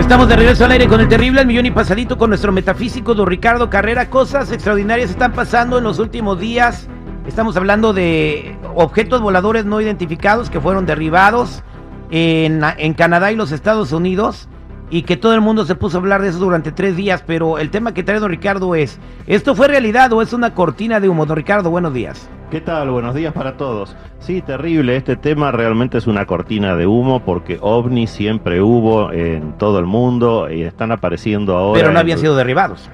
Estamos de regreso al aire con el terrible, el millón y pasadito con nuestro metafísico don Ricardo Carrera. Cosas extraordinarias están pasando en los últimos días. Estamos hablando de objetos voladores no identificados que fueron derribados en, en Canadá y los Estados Unidos y que todo el mundo se puso a hablar de eso durante tres días, pero el tema que trae don Ricardo es, ¿esto fue realidad o es una cortina de humo? Don Ricardo, buenos días. ¿Qué tal? Buenos días para todos. Sí, terrible, este tema realmente es una cortina de humo porque ovni siempre hubo en todo el mundo y están apareciendo ahora. Pero no habían sido derribados.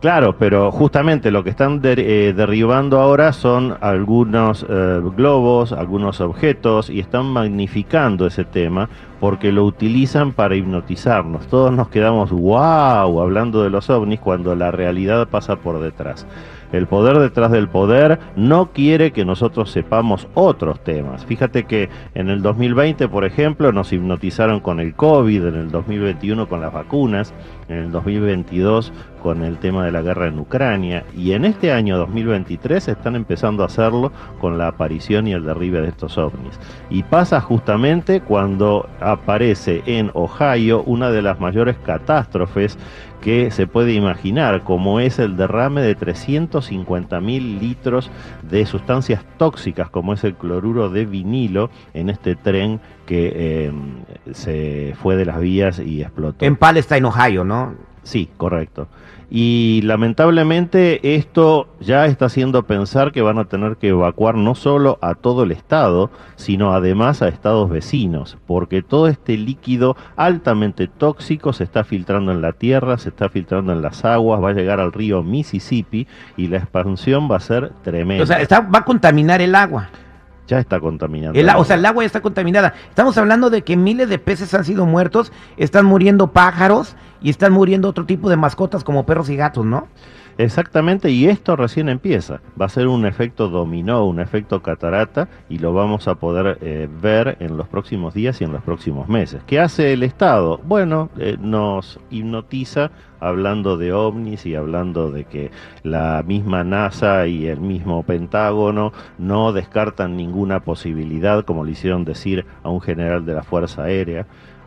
Claro, pero justamente lo que están eh, derribando ahora son algunos eh, globos, algunos objetos y están magnificando ese tema porque lo utilizan para hipnotizarnos. Todos nos quedamos wow hablando de los ovnis cuando la realidad pasa por detrás. El poder detrás del poder no quiere que nosotros sepamos otros temas. Fíjate que en el 2020, por ejemplo, nos hipnotizaron con el COVID, en el 2021 con las vacunas, en el 2022 con el tema de la guerra en Ucrania y en este año 2023 están empezando a hacerlo con la aparición y el derribe de estos ovnis. Y pasa justamente cuando aparece en Ohio una de las mayores catástrofes que se puede imaginar, como es el derrame de 350 mil litros de sustancias tóxicas, como es el cloruro de vinilo, en este tren que eh, se fue de las vías y explotó. En Palestine, Ohio, ¿no? Sí, correcto. Y lamentablemente esto ya está haciendo pensar que van a tener que evacuar no solo a todo el estado, sino además a estados vecinos, porque todo este líquido altamente tóxico se está filtrando en la tierra, se está filtrando en las aguas, va a llegar al río Mississippi y la expansión va a ser tremenda. O sea, va a contaminar el agua. Ya está contaminando. o sea, el agua ya está contaminada. Estamos hablando de que miles de peces han sido muertos, están muriendo pájaros y están muriendo otro tipo de mascotas como perros y gatos, ¿no? Exactamente, y esto recién empieza. Va a ser un efecto dominó, un efecto catarata, y lo vamos a poder eh, ver en los próximos días y en los próximos meses. ¿Qué hace el Estado? Bueno, eh, nos hipnotiza hablando de ovnis y hablando de que la misma NASA y el mismo Pentágono no descartan ninguna posibilidad, como le hicieron decir a un general de la Fuerza Aérea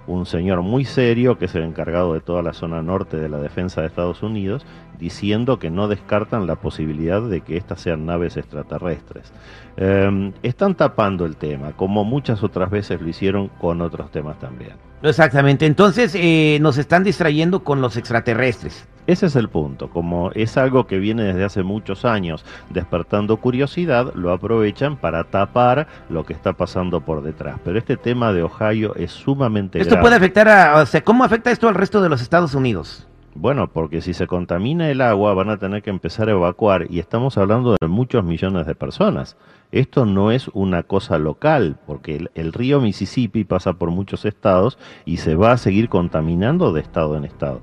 un señor muy serio que es el encargado de toda la zona norte de la defensa de Estados Unidos, diciendo que no descartan la posibilidad de que estas sean naves extraterrestres. Em, están tapando el tema, como muchas otras veces lo hicieron con otros temas también. Exactamente, entonces eh, nos están distrayendo con los extraterrestres. Ese es el punto, como es algo que viene desde hace muchos años despertando curiosidad, lo aprovechan para tapar lo que está pasando por detrás. Pero este tema de Ohio es sumamente Esto puede afectar a, o sea, ¿cómo afecta esto al resto de los Estados Unidos? Bueno, porque si se contamina el agua van a tener que empezar a evacuar y estamos hablando de muchos millones de personas. Esto no es una cosa local, porque el, el, río Mississippi pasa por muchos estados y se va a seguir contaminando de estado en estado.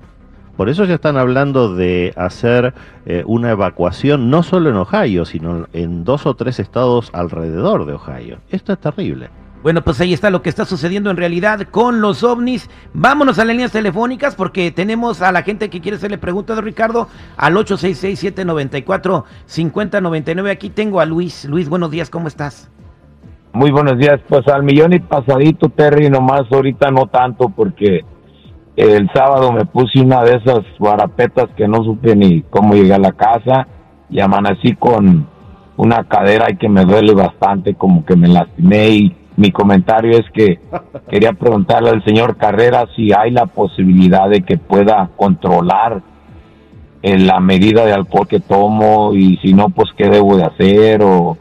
Por eso ya están hablando de hacer eh, una evacuación no solo en Ohio, sino en dos o tres estados alrededor de Ohio. Esto es terrible. Bueno, pues ahí está lo que está sucediendo en realidad con los ovnis. Vámonos a las líneas telefónicas porque tenemos a la gente que quiere hacerle preguntas a Ricardo al 866-794-5099. Aquí tengo a Luis. Luis, buenos días, ¿cómo estás? Muy buenos días, pues al millón y pasadito, Terry, nomás ahorita no tanto porque el sábado me puse una de esas barapetas que no supe ni cómo llegué a la casa y amanecí con una cadera y que me duele bastante, como que me lastimé y mi comentario es que quería preguntarle al señor Carrera si hay la posibilidad de que pueda controlar en la medida de alcohol que tomo y si no, pues qué debo de hacer o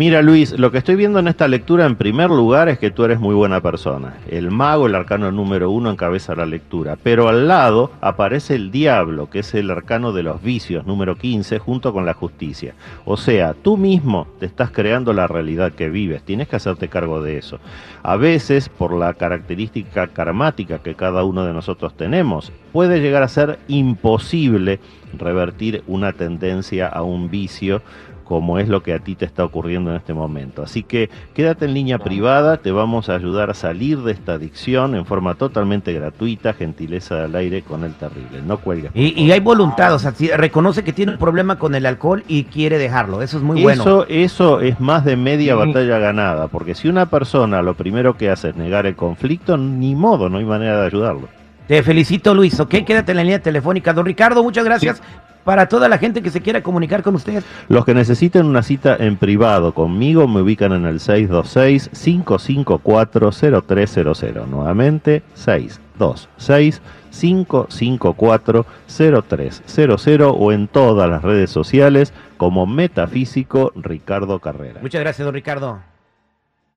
Mira Luis, lo que estoy viendo en esta lectura en primer lugar es que tú eres muy buena persona. El mago, el arcano número uno, encabeza la lectura. Pero al lado aparece el diablo, que es el arcano de los vicios, número 15, junto con la justicia. O sea, tú mismo te estás creando la realidad que vives. Tienes que hacerte cargo de eso. A veces, por la característica karmática que cada uno de nosotros tenemos, puede llegar a ser imposible revertir una tendencia a un vicio como es lo que a ti te está ocurriendo en este momento. Así que quédate en línea privada, te vamos a ayudar a salir de esta adicción en forma totalmente gratuita, gentileza al aire con el terrible. No cuelgues. por Y, hay voluntad, o sea, si reconoce que tiene un problema con el alcohol y quiere dejarlo. Eso es muy bueno. Eso, es más de media Sí. batalla ganada, porque si una persona lo primero que hace es negar el conflicto, ni modo, no hay manera de ayudarlo. Te felicito, Luis, ¿ok? Quédate en la línea telefónica. Don Ricardo, muchas gracias. Para toda la gente que se quiera comunicar con usted. Los que necesiten una cita en privado conmigo me ubican en el 626-554-0300. Nuevamente, 626-554-0300 o en todas las redes sociales como Metafísico Ricardo Carrera. Muchas gracias, don Ricardo.